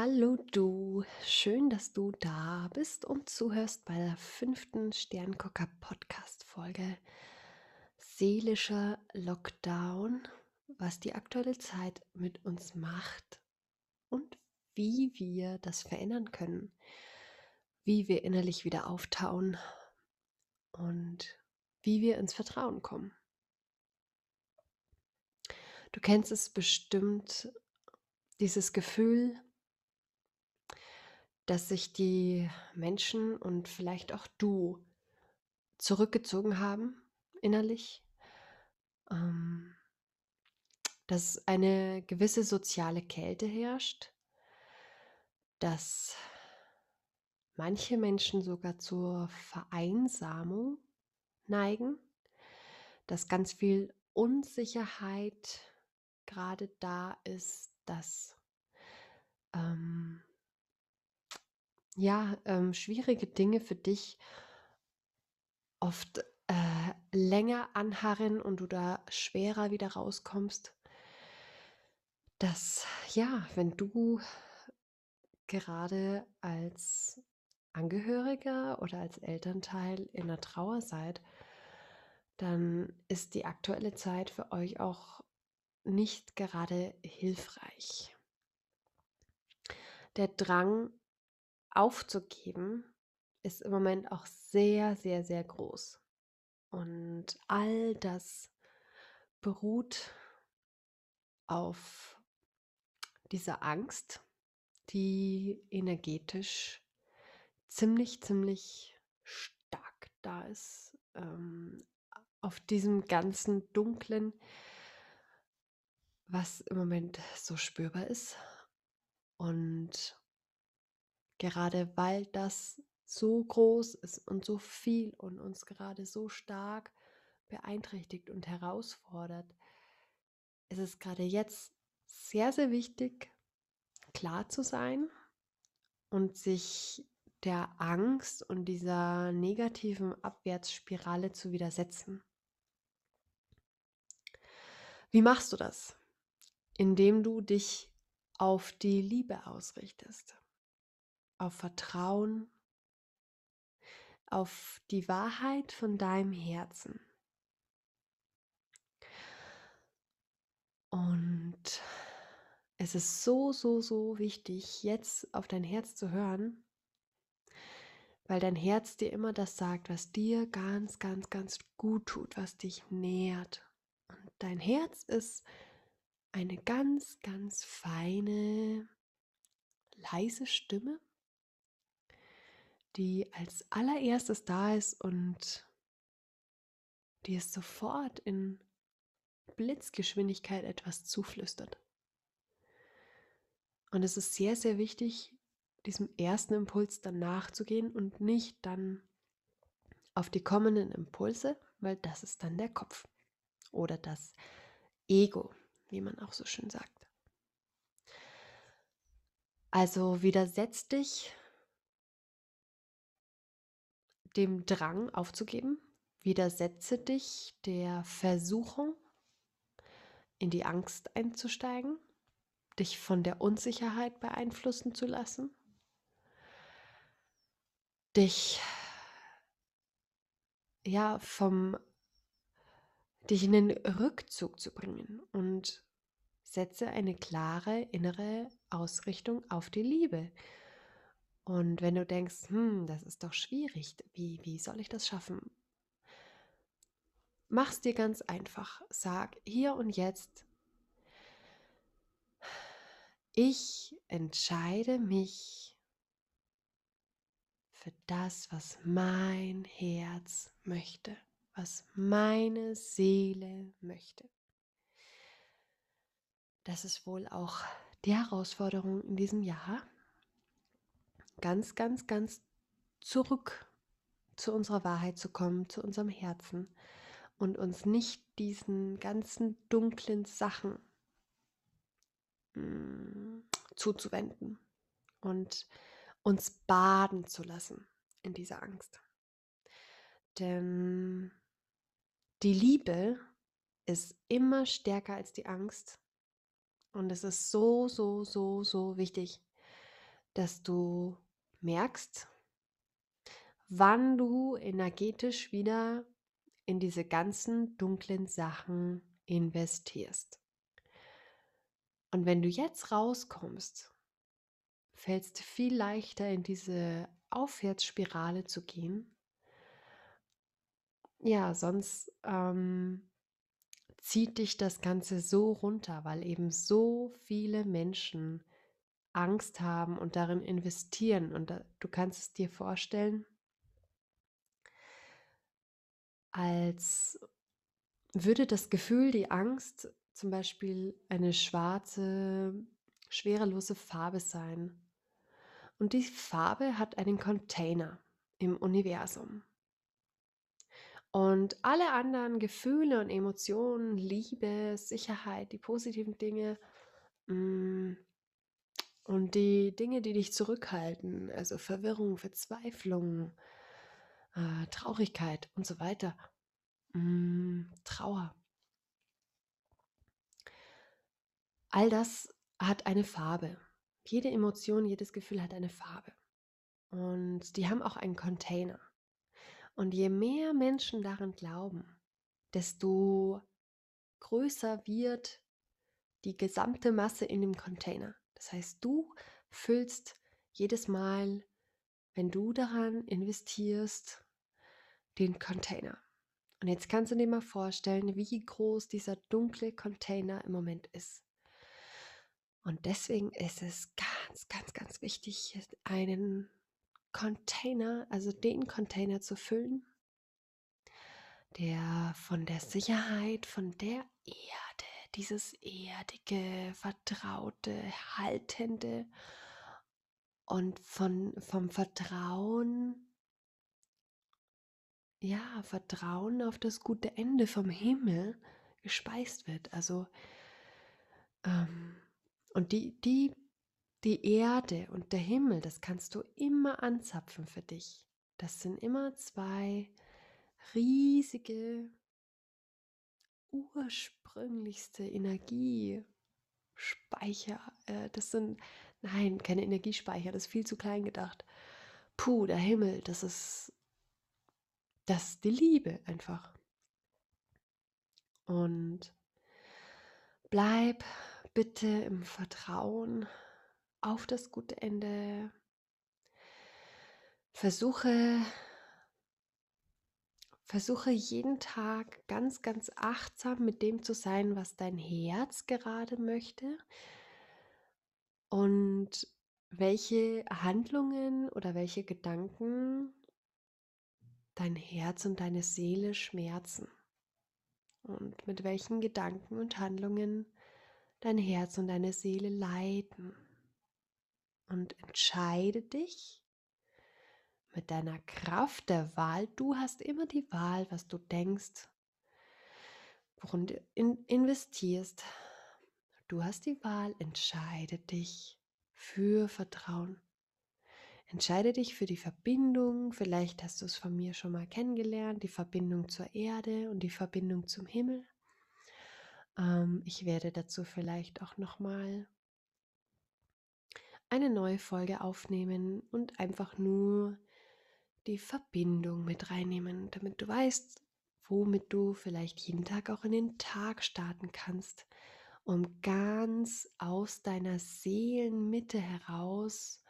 Hallo du, schön, dass du da bist und zuhörst bei der fünften Sterngucker Podcast Folge Seelischer Lockdown, was die aktuelle Zeit mit uns macht und wie wir das verändern können, wie wir innerlich wieder auftauen und wie wir ins Vertrauen kommen. Du kennst es bestimmt, dieses Gefühl, dass sich die Menschen und vielleicht auch du zurückgezogen haben innerlich, ähm, dass eine gewisse soziale Kälte herrscht, dass manche Menschen sogar zur Vereinsamung neigen, dass ganz viel Unsicherheit gerade da ist, dass ähm, ja, ähm, schwierige Dinge für dich oft äh, länger anharren und du da schwerer wieder rauskommst, dass ja, wenn du gerade als Angehöriger oder als Elternteil in der Trauer seid, dann ist die aktuelle Zeit für euch auch nicht gerade hilfreich. Der Drang aufzugeben ist im Moment auch sehr, sehr, sehr groß. Und all das beruht auf dieser Angst, die energetisch ziemlich, ziemlich stark da ist. Ähm, auf diesem ganzen Dunklen, was im Moment so spürbar ist. Und Gerade weil das so groß ist und so viel und uns gerade so stark beeinträchtigt und herausfordert, ist es gerade jetzt sehr, sehr wichtig, klar zu sein und sich der Angst und dieser negativen Abwärtsspirale zu widersetzen. Wie machst du das? Indem du dich auf die Liebe ausrichtest auf Vertrauen, auf die Wahrheit von deinem Herzen. Und es ist so, so, so wichtig, jetzt auf dein Herz zu hören, weil dein Herz dir immer das sagt, was dir ganz, ganz, ganz gut tut, was dich nährt. Und dein Herz ist eine ganz, ganz feine, leise Stimme, die als allererstes da ist und die es sofort in Blitzgeschwindigkeit etwas zuflüstert. Und es ist sehr, sehr wichtig, diesem ersten Impuls dann nachzugehen und nicht dann auf die kommenden Impulse, weil das ist dann der Kopf oder das Ego, wie man auch so schön sagt. Also widersetz dich dem Drang aufzugeben. Widersetze dich der Versuchung, in die Angst einzusteigen, dich von der Unsicherheit beeinflussen zu lassen, dich ja vom dich in den Rückzug zu bringen und setze eine klare innere Ausrichtung auf die Liebe. Und wenn du denkst, hm, das ist doch schwierig, wie, wie soll ich das schaffen? Mach's dir ganz einfach. Sag hier und jetzt, ich entscheide mich für das, was mein Herz möchte, was meine Seele möchte. Das ist wohl auch die Herausforderung in diesem Jahr ganz, ganz, ganz zurück zu unserer Wahrheit zu kommen, zu unserem Herzen und uns nicht diesen ganzen dunklen Sachen mh, mm, zuzuwenden und uns baden zu lassen in dieser Angst. Denn die Liebe ist immer stärker als die Angst und es ist so, so, so, so wichtig, dass du merkst, wann du energetisch wieder in diese ganzen dunklen Sachen investierst. Und wenn du jetzt rauskommst, fällt es dir viel leichter in diese Aufwärtsspirale zu gehen. Ja, sonst ähm, zieht dich das Ganze so runter, weil eben so viele Menschen Angst haben und darin investieren. Und da, du kannst es dir vorstellen, als würde das Gefühl, die Angst zum Beispiel eine schwarze, schwerelose Farbe sein. Und die Farbe hat einen Container im Universum. Und alle anderen Gefühle und Emotionen, Liebe, Sicherheit, die positiven Dinge mm, und die Dinge, die dich zurückhalten, also Verwirrung, Verzweiflung, äh, Traurigkeit und so weiter, mm, Trauer. All das hat eine Farbe. Jede Emotion, jedes Gefühl hat eine Farbe. Und die haben auch einen Container. Und je mehr Menschen daran glauben, desto größer wird die gesamte Masse in dem Container. Das heißt, du füllst jedes Mal, wenn du daran investierst, den Container. Und jetzt kannst du dir mal vorstellen, wie groß dieser dunkle Container im Moment ist. Und deswegen ist es ganz, ganz, ganz wichtig, einen Container, also den Container zu füllen, der von der Sicherheit, von der Erde, dieses erdige, vertraute, haltende und von, vom Vertrauen, ja, Vertrauen auf das gute Ende vom Himmel gespeist wird. Also, ähm, und die, die die Erde und der Himmel, das kannst du immer anzapfen für dich. Das sind immer zwei riesige, ursprünglichste Energiespeicher. Äh, das sind, nein, keine Energiespeicher, das ist viel zu klein gedacht. Puh, der Himmel, das ist, das ist die Liebe einfach. Und bleib bitte im Vertrauen auf das gute Ende. Versuche, versuche jeden Tag ganz, ganz achtsam mit dem zu sein, was dein Herz gerade möchte. Und welche Handlungen oder welche Gedanken dein Herz und deine Seele schmerzen. Und mit welchen Gedanken und Handlungen dein Herz und deine Seele leiden. Und entscheide dich mit deiner Kraft der Wahl. Du hast immer die Wahl, was du denkst, worin du in investierst. Du hast die Wahl, entscheide dich für Vertrauen. Entscheide dich für die Verbindung, vielleicht hast du es von mir schon mal kennengelernt, die Verbindung zur Erde und die Verbindung zum Himmel. Ähm, ich werde dazu vielleicht auch noch mal eine neue Folge aufnehmen und einfach nur die Verbindung mit reinnehmen, damit du weißt, womit du vielleicht jeden Tag auch in den Tag starten kannst, um ganz aus deiner Seelenmitte heraus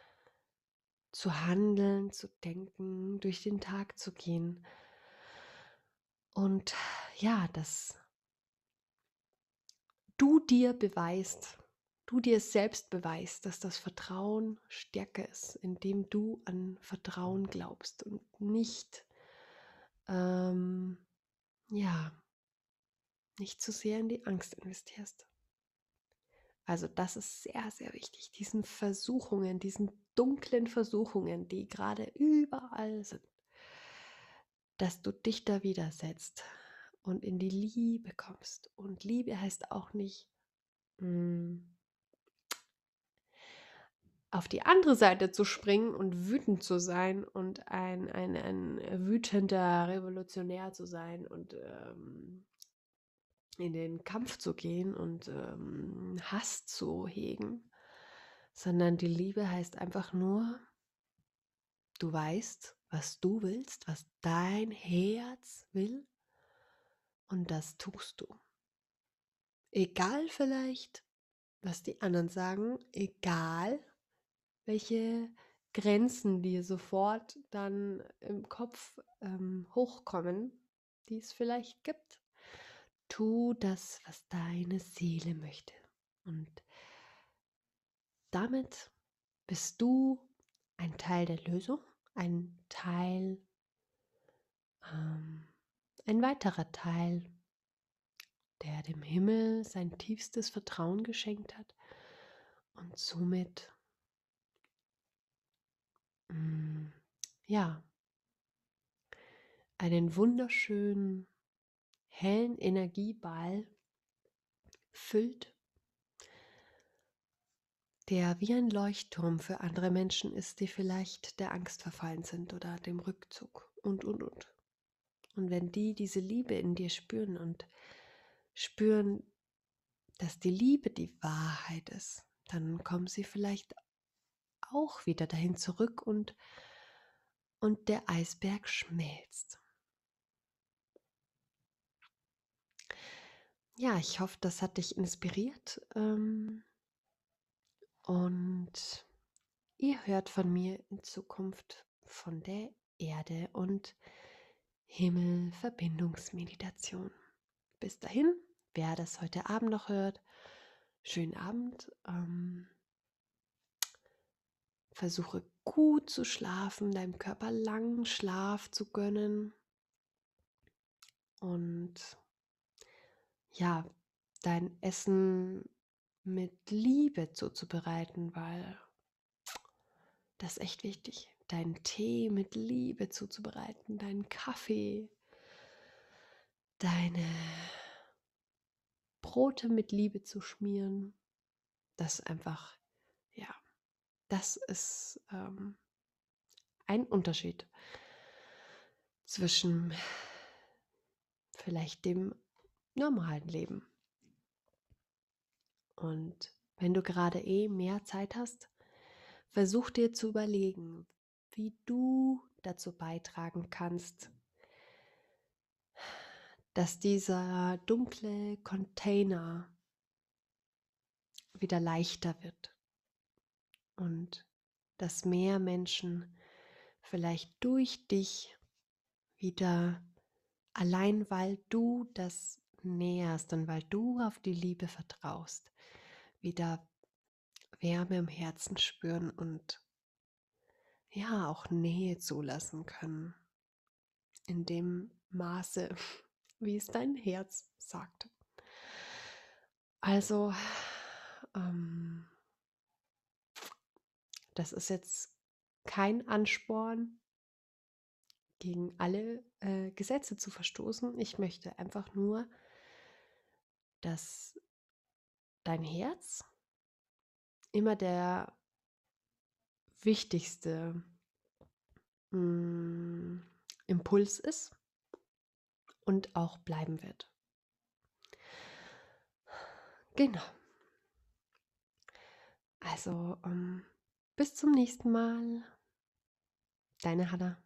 zu handeln, zu denken, durch den Tag zu gehen. Und ja, dass du dir beweist, du dir selbst beweist, dass das Vertrauen stärker ist, indem du an Vertrauen glaubst und nicht, ähm, ja, nicht zu sehr in die Angst investierst. Also das ist sehr, sehr wichtig, diesen Versuchungen, diesen dunklen Versuchungen, die gerade überall sind, dass du dich da widersetzt und in die Liebe kommst. Und Liebe heißt auch nicht, mh, hm, auf die andere Seite zu springen und wütend zu sein und ein, ein, ein wütender Revolutionär zu sein und ähm, in den Kampf zu gehen und ähm, Hass zu hegen, sondern die Liebe heißt einfach nur, du weißt, was du willst, was dein Herz will und das tust du. Egal vielleicht, was die anderen sagen, egal welche Grenzen dir sofort dann im Kopf ähm, hochkommen, die es vielleicht gibt. Tu das, was deine Seele möchte. Und damit bist du ein Teil der Lösung, ein Teil, ähm, ein weiterer Teil, der dem Himmel sein tiefstes Vertrauen geschenkt hat und somit, mm, ja, einen wunderschönen, hellen Energieball füllt der wie ein Leuchtturm für andere Menschen ist, die vielleicht der Angst verfallen sind oder dem Rückzug und, und, und. Und wenn die diese Liebe in dir spüren und spüren, dass die Liebe die Wahrheit ist, dann kommen sie vielleicht auch wieder dahin zurück und, und der Eisberg schmelzt. Ja, ich hoffe, das hat dich inspiriert. Ähm, und ihr hört von mir in Zukunft von der Erde und Himmel Verbindungsmeditation. Bis dahin, wer das heute Abend noch hört, schönen Abend. Ähm, versuche gut zu schlafen, deinem Körper langen Schlaf zu gönnen. Und ja, dein Essen mit Liebe zuzubereiten, weil das ist echt wichtig. Deinen Tee mit Liebe zuzubereiten, deinen Kaffee, deine Brote mit Liebe zu schmieren. Das ist einfach, ja, das ist ähm, ein Unterschied zwischen vielleicht dem normalen Leben. Und wenn du gerade eh mehr Zeit hast, versuch dir zu überlegen, wie du dazu beitragen kannst, dass dieser dunkle Container wieder leichter wird und dass mehr Menschen vielleicht durch dich wieder allein weil du das näherst und weil du auf die Liebe vertraust, wieder Wärme im Herzen spüren und ja, auch Nähe zulassen können. In dem Maße, wie es dein Herz sagt. Also, ähm, das ist jetzt kein Ansporn, gegen alle äh, Gesetze zu verstoßen. Ich möchte einfach nur, dass dein Herz immer der wichtigste mh, mm, Impuls ist und auch bleiben wird. Genau. Also, ähm, bis zum nächsten Mal. Deine Hanna.